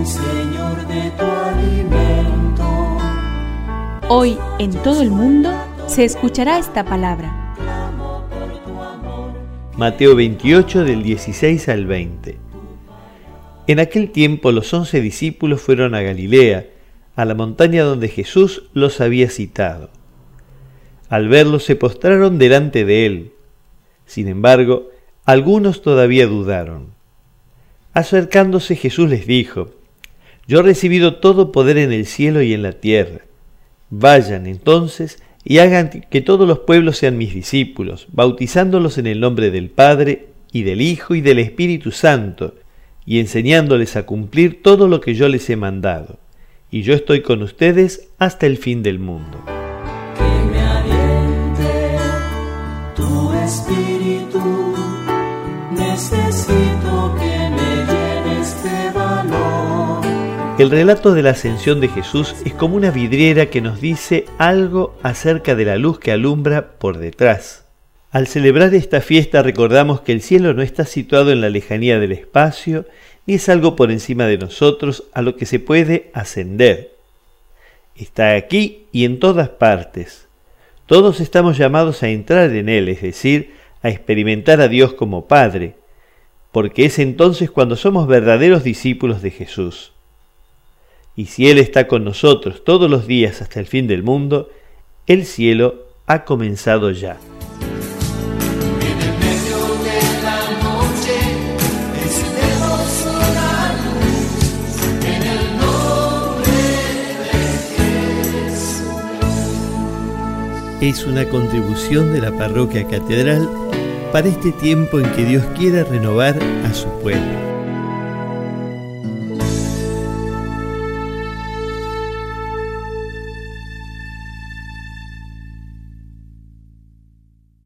hoy, Señor, de tu alimento. Hoy en todo el mundo se escuchará esta palabra. Mateo 28 del 16 al 20. En aquel tiempo los once discípulos fueron a Galilea, a la montaña donde Jesús los había citado. Al verlo se postraron delante de él. Sin embargo, algunos todavía dudaron. Acercándose Jesús les dijo, Yo he recibido todo poder en el cielo y en la tierra. Vayan entonces y hagan que todos los pueblos sean mis discípulos, bautizándolos en el nombre del Padre y del Hijo y del Espíritu Santo, y enseñándoles a cumplir todo lo que yo les he mandado. Y yo estoy con ustedes hasta el fin del mundo. El relato de la ascensión de Jesús es como una vidriera que nos dice algo acerca de la luz que alumbra por detrás. Al celebrar esta fiesta recordamos que el cielo no está situado en la lejanía del espacio, ni es algo por encima de nosotros a lo que se puede ascender. Está aquí y en todas partes. Todos estamos llamados a entrar en él, es decir, a experimentar a Dios como Padre, porque es entonces cuando somos verdaderos discípulos de Jesús. Y si Él está con nosotros todos los días hasta el fin del mundo, el cielo ha comenzado ya. Es una contribución de la parroquia catedral para este tiempo en que Dios quiere renovar a su pueblo.